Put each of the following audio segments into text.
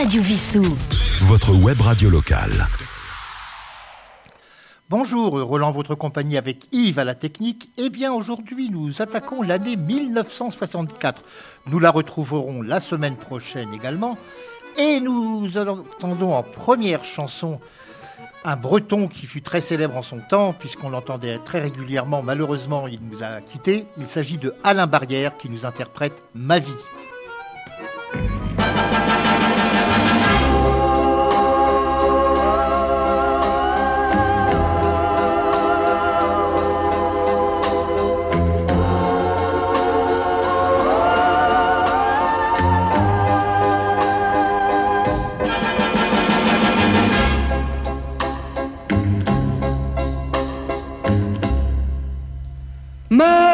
Radio Vissou. Votre web radio locale. Bonjour, Roland, votre compagnie avec Yves à la technique. Eh bien, aujourd'hui, nous attaquons l'année 1964. Nous la retrouverons la semaine prochaine également. Et nous entendons en première chanson un breton qui fut très célèbre en son temps, puisqu'on l'entendait très régulièrement. Malheureusement, il nous a quittés. Il s'agit de Alain Barrière qui nous interprète Ma vie. man.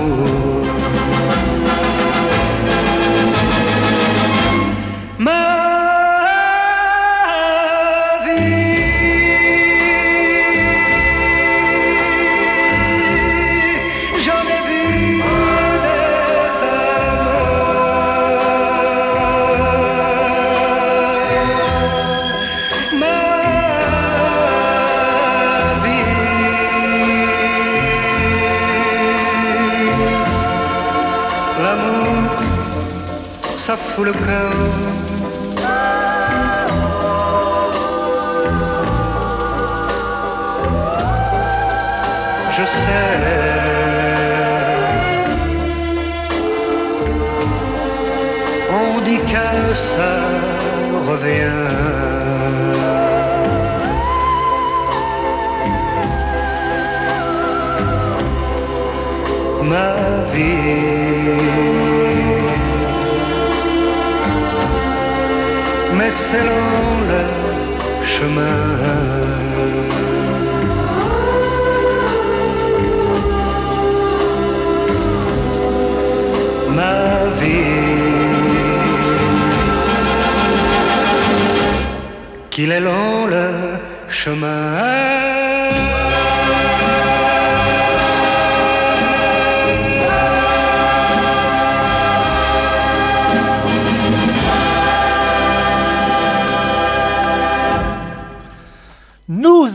Oh. selon le chemin. ma vie. Qu'il est long le chemin.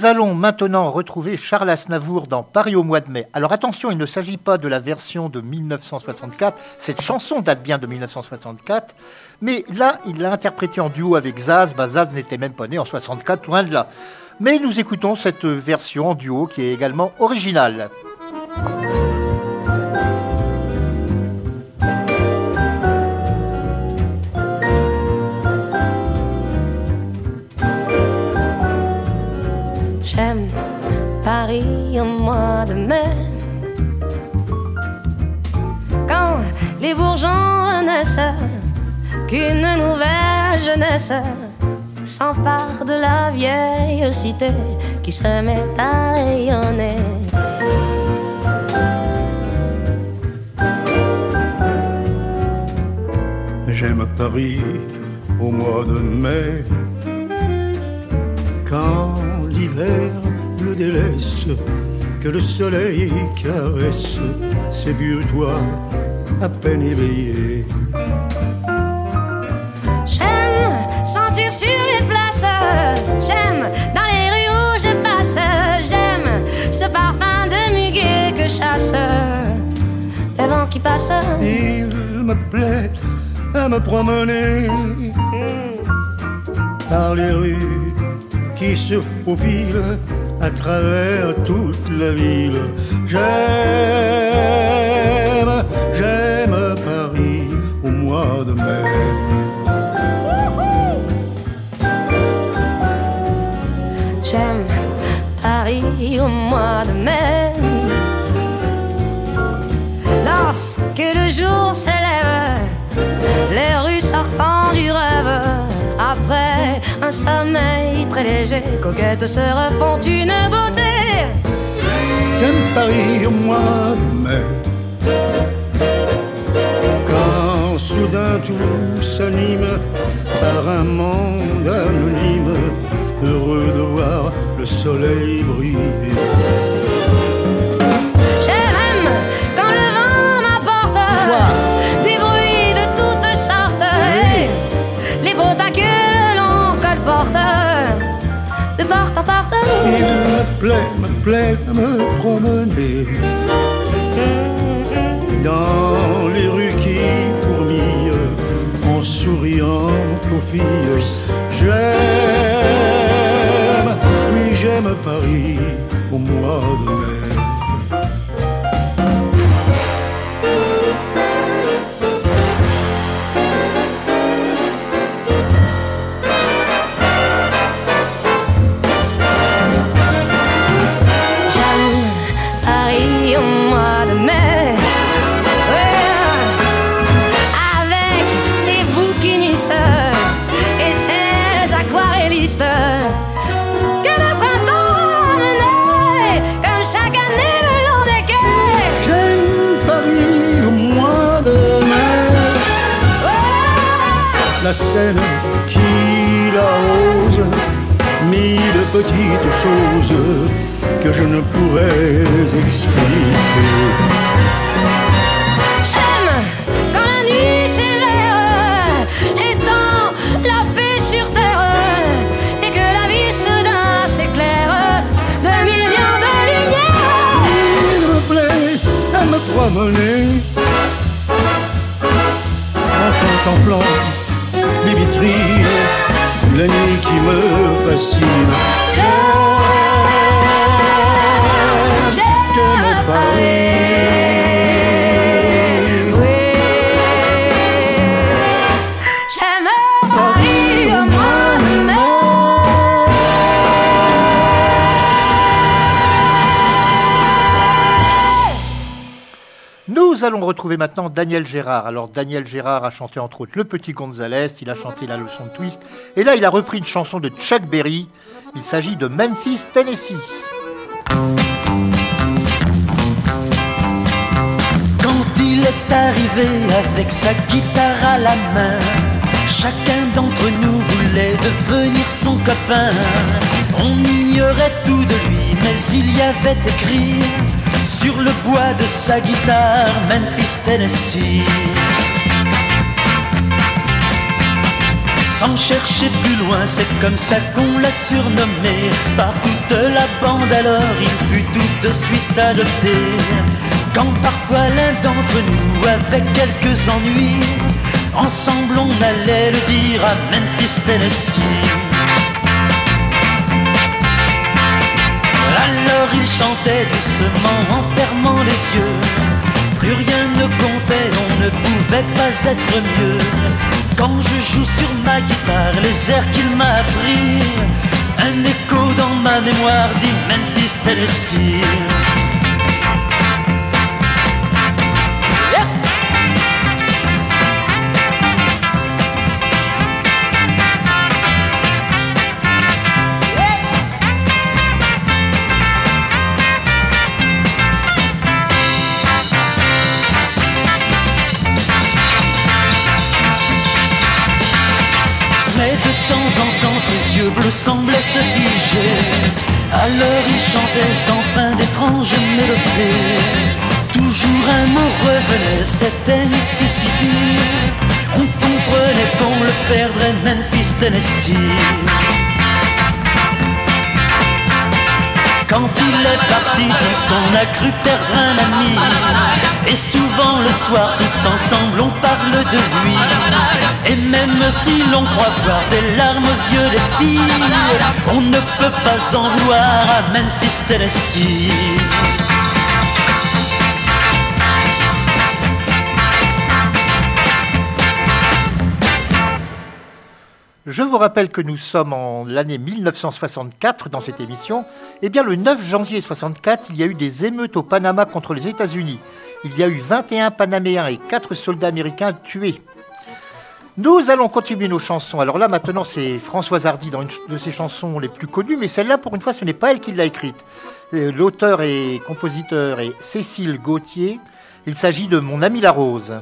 Allons maintenant retrouver Charles Aznavour dans Paris au mois de mai. Alors attention, il ne s'agit pas de la version de 1964, cette chanson date bien de 1964, mais là, il l'a interprété en duo avec Zaz. Bah, Zaz n'était même pas né en 64, loin de là. mais nous écoutons cette version en duo qui est également originale. Qu'une nouvelle jeunesse s'empare de la vieille cité qui se met à rayonner. J'aime Paris au mois de mai, quand l'hiver le délaisse, que le soleil caresse ses vieux toits à peine éveillés. Que chasse le vent qui passe. Il me plaît à me promener par les rues qui se faufilent à travers toute la ville. J'aime, j'aime Paris au mois de mai. J'aime Paris au mois de mai. Après un sommeil très léger, coquettes se refont une beauté. J'aime Paris au mois de mai. Quand soudain tout s'anime par un monde anonyme, heureux de voir le soleil briller. Il me plaît, me plaît me promener dans les rues qui fourmillent en souriant aux filles. J'aime, oui j'aime Paris au mois de mai. Petites choses que je ne pourrais expliquer. J'aime quand la nuit s'éveille étend la paix sur terre et que la vie soudain s'éclaire de millions de lumières. Il me plaît à me promener en contemplant les vitrines, la nuit qui me fascine. Nous allons retrouver maintenant Daniel Gérard. Alors Daniel Gérard a chanté entre autres Le Petit Gonzalez, il a chanté La leçon de twist, et là il a repris une chanson de Chuck Berry. Il s'agit de Memphis, Tennessee. Quand il est arrivé avec sa guitare à la main, chacun d'entre nous voulait devenir son copain. On ignorait tout de lui, mais il y avait écrit sur le bois de sa guitare Memphis, Tennessee. Sans chercher plus loin, c'est comme ça qu'on l'a surnommé par toute la bande. Alors il fut tout de suite adopté. Quand parfois l'un d'entre nous avait quelques ennuis, ensemble on allait le dire à Memphis, Tennessee. il chantait doucement en fermant les yeux. Plus rien ne comptait, on ne pouvait pas être mieux. Quand je joue sur ma guitare les airs qu'il m'a appris, un écho dans ma mémoire dit Memphis, Tennessee. Semblait se figer. Alors il chantait sans fin d'étranges mélodies. Toujours un mot revenait, c'était Mississippi. On comprenait qu'on le perdrait, Memphis, Tennessee. Quand il est parti, tous on a cru perdre un ami. Et souvent le soir, tous ensemble, on parle de lui. Et même si l'on croit voir des larmes aux yeux des filles, on ne peut pas en vouloir à Memphis, Tennessee. Je vous rappelle que nous sommes en l'année 1964 dans cette émission. Eh bien, le 9 janvier 64, il y a eu des émeutes au Panama contre les États-Unis. Il y a eu 21 Panaméens et 4 soldats américains tués. Nous allons continuer nos chansons. Alors là, maintenant, c'est Françoise Hardy dans une de ses chansons les plus connues, mais celle-là, pour une fois, ce n'est pas elle qui l'a écrite. Euh, l'auteur et compositeur est Cécile Gauthier. Il s'agit de Mon ami la rose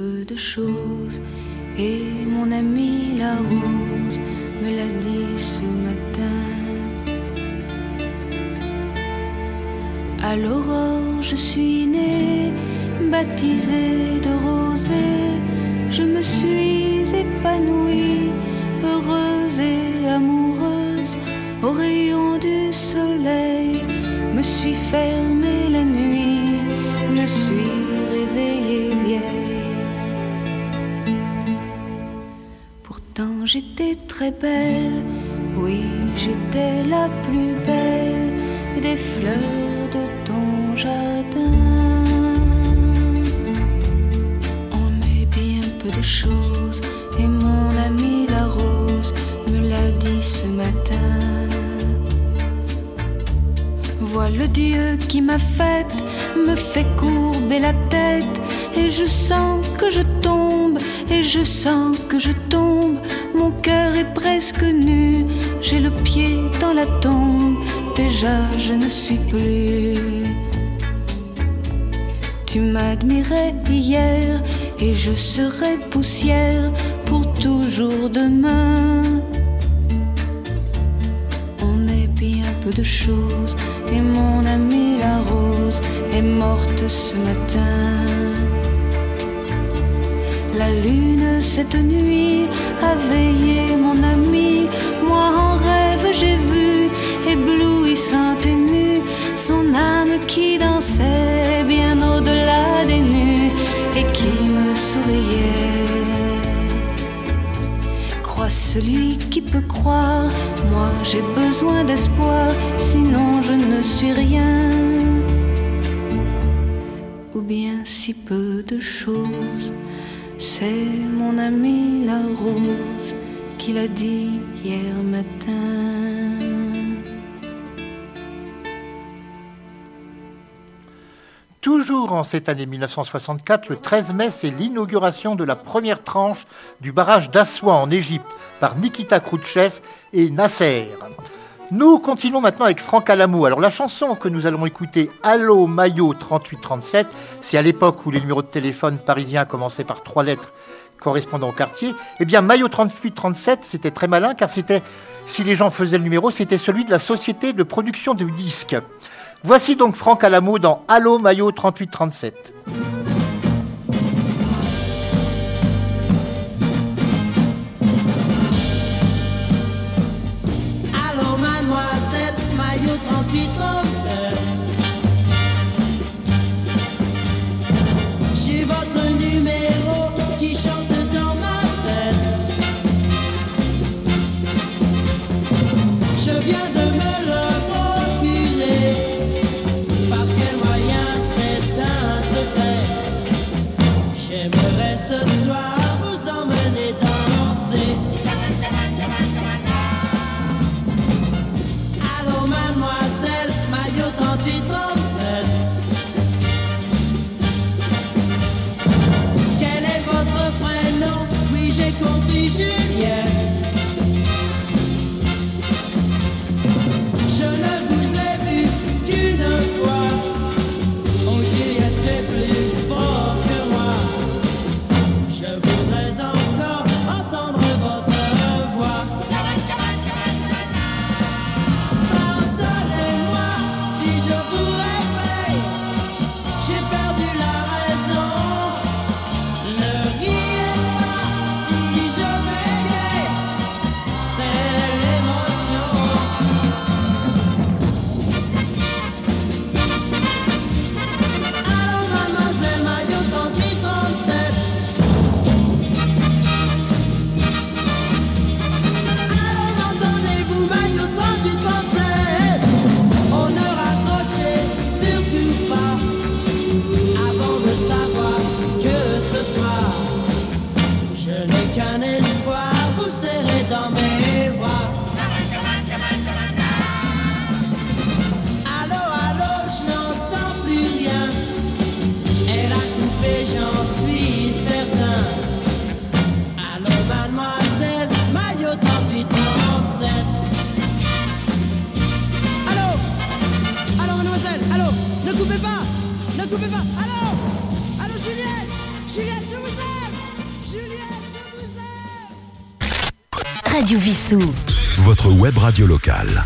peu de choses et mon ami la rose me l'a dit ce matin. À l'aurore, je suis née, baptisée de rosée. Je me suis épanouie, heureuse et amoureuse. Au rayon du soleil, me suis fermée j'étais très belle, oui j'étais la plus belle des fleurs de ton jardin. On met bien peu de choses et mon ami la rose me l'a dit ce matin. Vois le Dieu qui m'a faite, me fait courber la tête et je sens que je tombe et je sens que je tombe mon cœur est presque nu, j'ai le pied dans la tombe, déjà je ne suis plus. Tu m'admirais hier et je serai poussière pour toujours demain. On est bien peu de choses et mon amie la rose est morte ce matin. La lune cette nuit a veillé mon ami. Moi en rêve j'ai vu, éblouissante et nue, son âme qui dansait bien au-delà des nues et qui me souriait. Crois celui qui peut croire, moi j'ai besoin d'espoir, sinon je ne suis rien. Ou bien si peu de choses c'est mon ami la rose qui l'a dit hier matin. Toujours en cette année 1964, le 13 mai, c'est l'inauguration de la première tranche du barrage d'Assoua en Égypte par Nikita Khrouchtchev et Nasser. Nous continuons maintenant avec Franck Alamou. Alors la chanson que nous allons écouter, Allo Maillot 3837, c'est à l'époque où les numéros de téléphone parisiens commençaient par trois lettres correspondant au quartier. Eh bien Maillot 3837, c'était très malin car c'était, si les gens faisaient le numéro, c'était celui de la société de production de disques. Voici donc Franck Alamou dans Allo Maillot 3837. Espoir Vous serrer dans mes bras Radio Vissou. Votre web radio locale.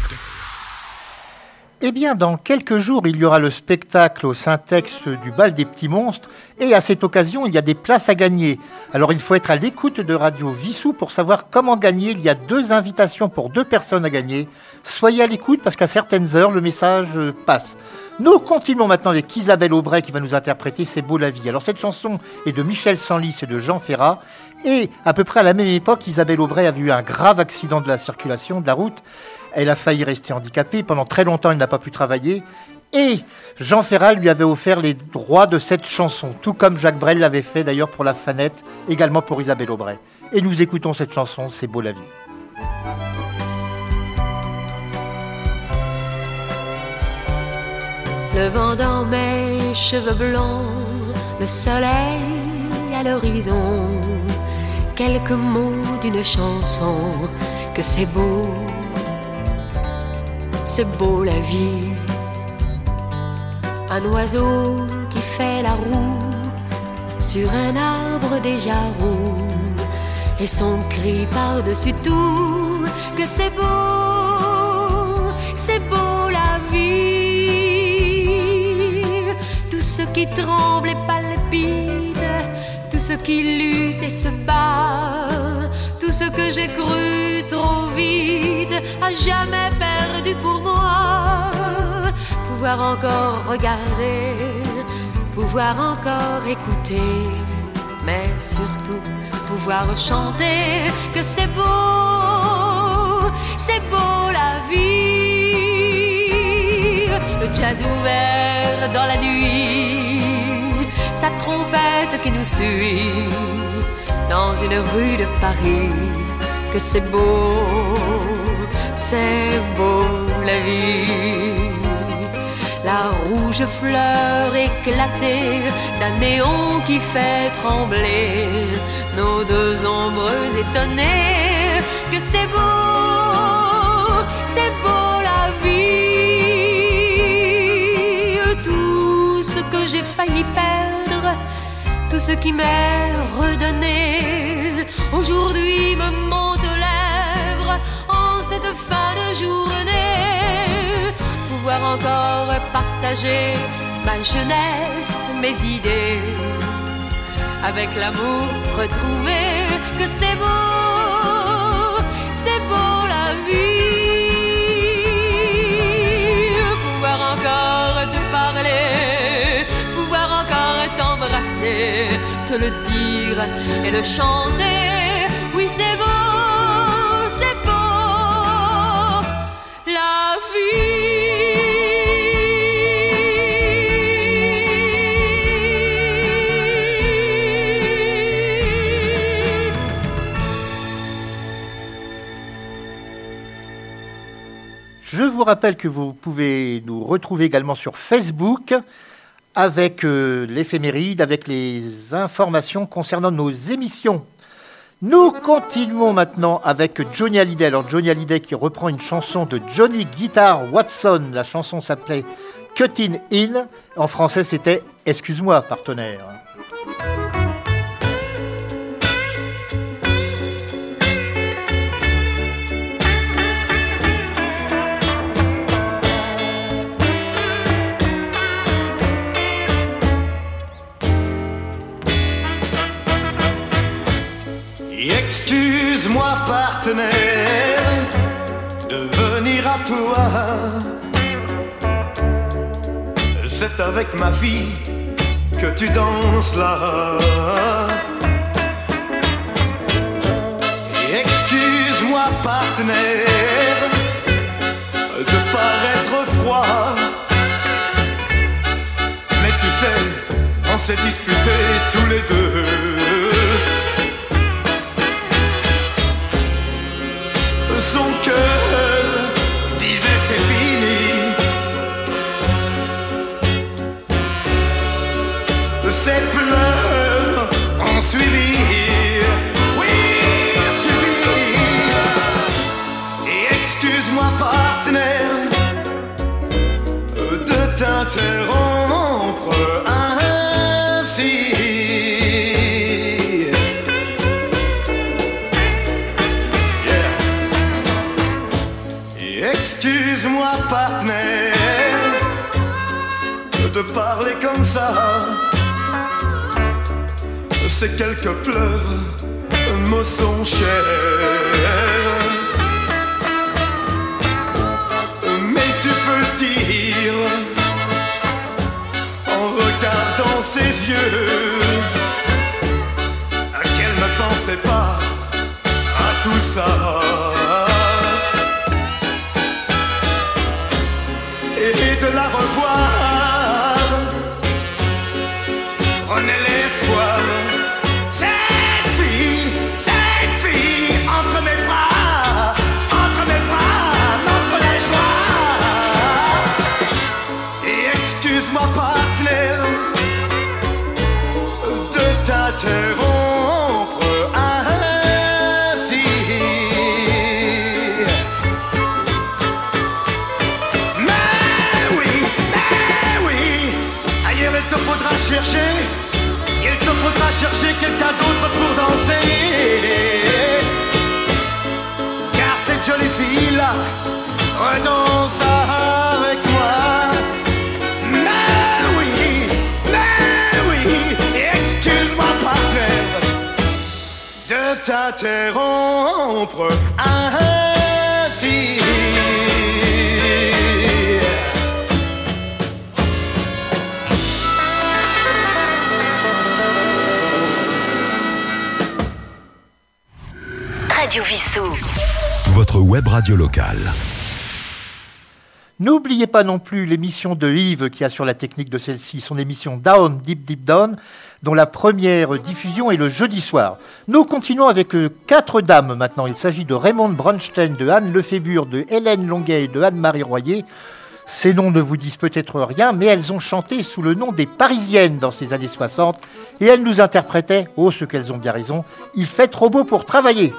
Eh bien, dans quelques jours, il y aura le spectacle au Syntex du bal des petits monstres. Et à cette occasion, il y a des places à gagner. Alors, il faut être à l'écoute de Radio Vissou pour savoir comment gagner. Il y a deux invitations pour deux personnes à gagner. Soyez à l'écoute parce qu'à certaines heures, le message passe. Nous continuons maintenant avec Isabelle Aubray qui va nous interpréter C'est beau la vie. Alors, cette chanson est de Michel Sanlis et de Jean Ferrat. Et à peu près à la même époque, Isabelle Aubray a eu un grave accident de la circulation, de la route. Elle a failli rester handicapée. Pendant très longtemps, elle n'a pas pu travailler. Et Jean Ferrat lui avait offert les droits de cette chanson, tout comme Jacques Brel l'avait fait d'ailleurs pour La Fanette, également pour Isabelle Aubray. Et nous écoutons cette chanson, C'est beau la vie. Le vent dans mes cheveux blonds, le soleil à l'horizon, quelques mots d'une chanson, que c'est beau, c'est beau la vie. Un oiseau qui fait la roue sur un arbre déjà roux, et son cri par-dessus tout, que c'est beau, c'est beau la vie. Tout ce qui tremble et palpite, ce qui lutte et se bat, tout ce que j'ai cru trop vite, à jamais perdu pour moi. Pouvoir encore regarder, pouvoir encore écouter, mais surtout pouvoir chanter que c'est beau, c'est beau la vie. Le jazz ouvert dans la nuit, sa trompette qui nous suit dans une rue de Paris, que c'est beau, c'est beau la vie. La rouge fleur éclatée d'un néon qui fait trembler nos deux ombres étonnées, que c'est beau, c'est beau la vie. Tout ce que j'ai failli perdre, tout ce qui m'est redonné, aujourd'hui me monte aux lèvres en cette fin de journée. Pouvoir encore partager ma jeunesse, mes idées, avec l'amour retrouvé, que c'est beau, le dire et le chanter. Oui, c'est beau, c'est beau, la vie. Je vous rappelle que vous pouvez nous retrouver également sur Facebook avec euh, l'éphéméride, avec les informations concernant nos émissions. Nous continuons maintenant avec Johnny Hallyday. Alors Johnny Hallyday qui reprend une chanson de Johnny Guitar Watson. La chanson s'appelait Cutting In. En français c'était Excuse-moi partenaire. Partenaire de venir à toi. C'est avec ma fille que tu danses là. Excuse-moi partenaire de paraître froid. Mais tu sais, on s'est disputés tous les deux. Suivi. Oui, suivi. Et excuse-moi, partenaire, de t'interrompre ainsi. Yeah. Et Excuse-moi, partenaire, de parler comme ça. Ces quelques pleurs me sont chers. Mais tu peux dire, en regardant ses yeux, qu'elle ne pensait pas à tout ça. et de la revoir. Prenez l'espoir. T'interrompre ainsi. Radio Vissou. Votre web radio locale. N'oubliez pas non plus l'émission de Yves qui assure la technique de celle-ci, son émission Down, Deep Deep Down, dont la première diffusion est le jeudi soir. Nous continuons avec euh, quatre dames maintenant. Il s'agit de Raymond Bronstein, de Anne Lefébure, de Hélène Longuet et de Anne-Marie Royer. Ces noms ne vous disent peut-être rien, mais elles ont chanté sous le nom des Parisiennes dans ces années 60 et elles nous interprétaient, oh ce qu'elles ont bien raison, il fait trop beau pour travailler.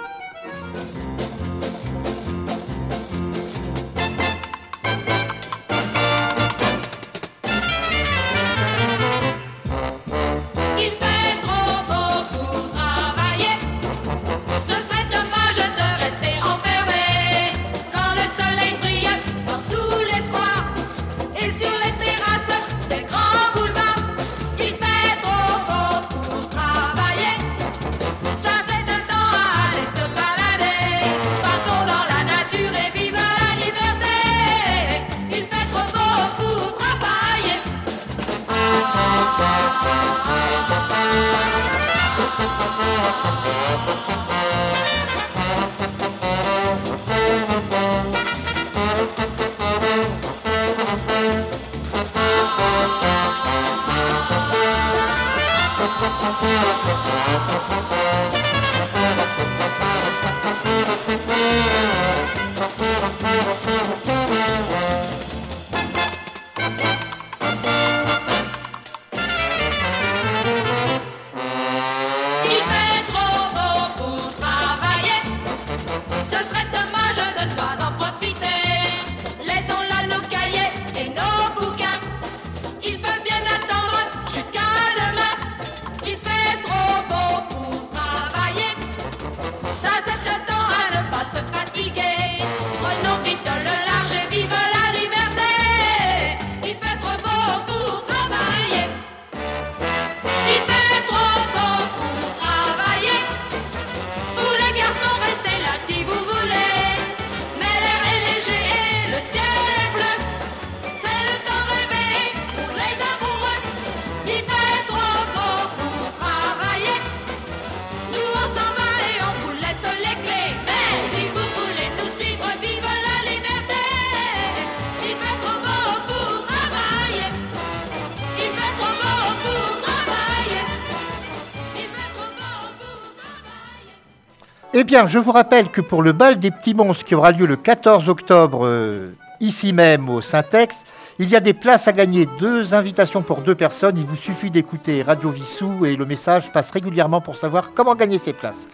Je vous rappelle que pour le bal des petits monstres qui aura lieu le 14 octobre, euh, ici même au Syntex, il y a des places à gagner, deux invitations pour deux personnes. Il vous suffit d'écouter Radio Vissou et le message passe régulièrement pour savoir comment gagner ces places.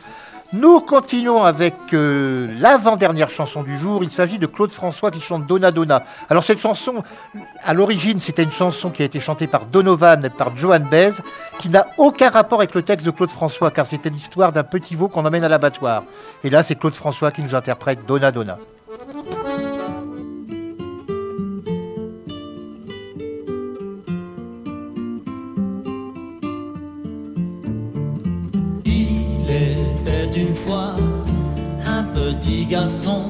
Nous continuons avec euh, l'avant-dernière chanson du jour. Il s'agit de Claude François qui chante Donna Donna. Alors cette chanson, à l'origine, c'était une chanson qui a été chantée par Donovan et par Johan Bez, qui n'a aucun rapport avec le texte de Claude François, car c'était l'histoire d'un petit veau qu'on emmène à l'abattoir. Et là, c'est Claude François qui nous interprète Donna Donna. Une fois un petit garçon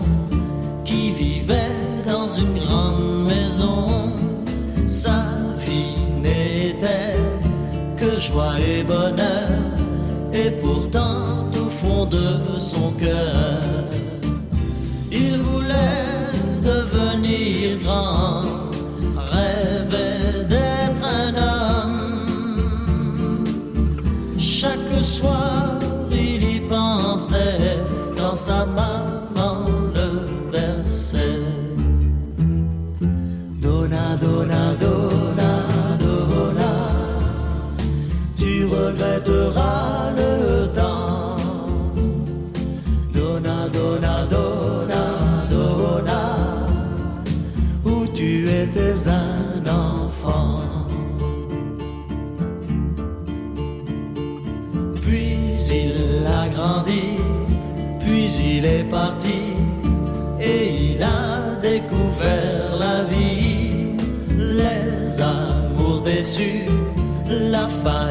qui vivait dans une grande maison. Sa vie n'était que joie et bonheur, et pourtant au fond de son cœur, il voulait devenir grand, rêvait d'être un homme. Chaque soir, pensait quand sa maman le versait.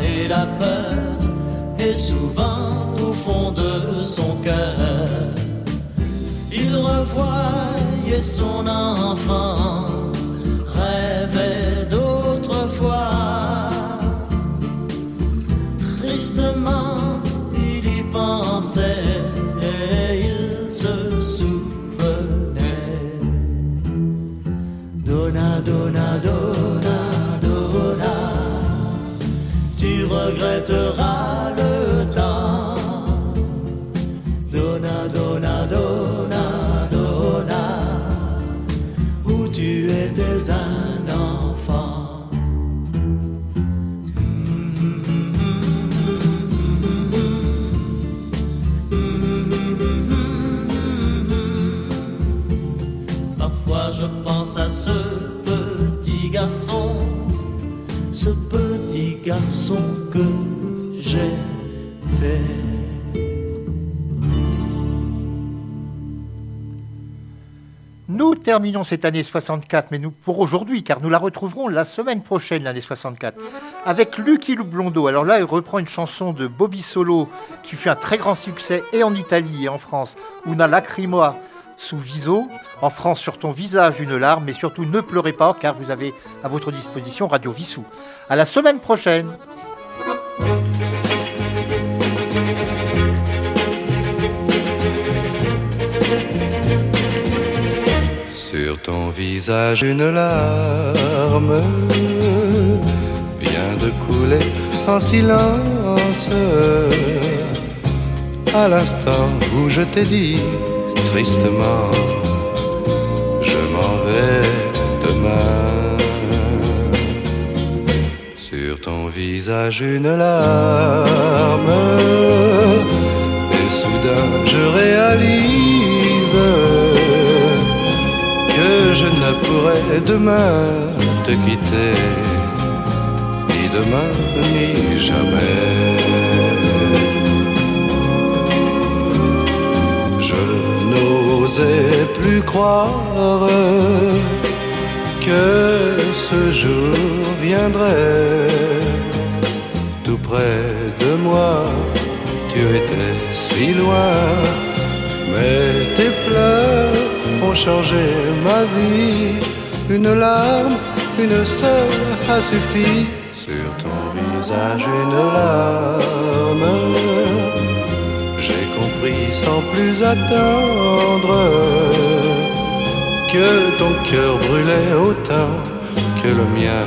Et la peur, et souvent au fond de son cœur, il revoyait son enfance, rêvait d'autrefois. Tristement, il y pensait et il se souvenait. Donna, donna, donna, regretteras le temps. Donna, donna, donna, donna, où tu étais un enfant. Parfois je pense à ce petit garçon, ce petit garçon que j'étais. Nous terminons cette année 64, mais nous pour aujourd'hui, car nous la retrouverons la semaine prochaine, l'année 64, avec Lucky Luke Blondeau. Alors là, il reprend une chanson de Bobby Solo qui fut un très grand succès et en Italie et en France. Una lacrimoa sous viso. En France, sur ton visage, une larme, mais surtout ne pleurez pas, car vous avez à votre disposition Radio Vissou. À la semaine prochaine. Sur ton visage une larme vient de couler en silence. À l'instant où je t'ai dit tristement, je m'en vais demain. Sur ton visage une larme et soudain je réalise que je ne pourrai demain te quitter, ni demain ni jamais. Plus croire que ce jour viendrait tout près de moi. Tu étais si loin, mais tes pleurs ont changé ma vie. Une larme, une seule a suffi. Sur ton visage, une larme. Sans plus attendre que ton cœur brûlait autant que le mien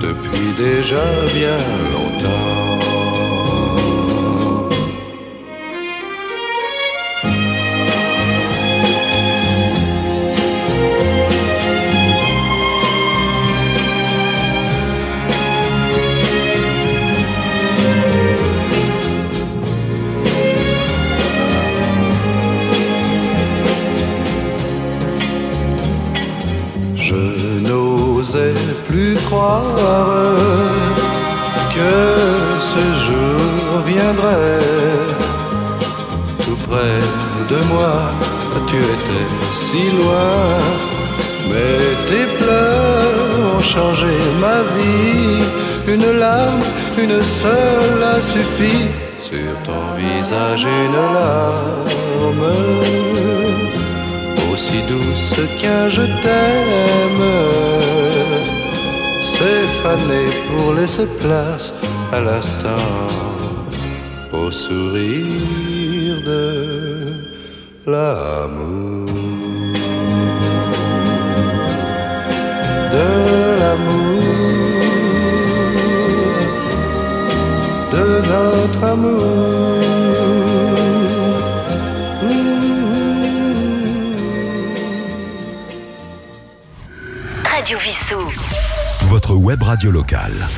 depuis déjà bien longtemps. Tout près de moi, tu étais si loin, mais tes pleurs ont changé ma vie. Une larme, une seule a suffi. Sur ton visage, une larme aussi douce qu'un je t'aime. C'est fané pour laisser place à l'instant sourire de l'amour. De l'amour, de notre amour. Votre web radio locale.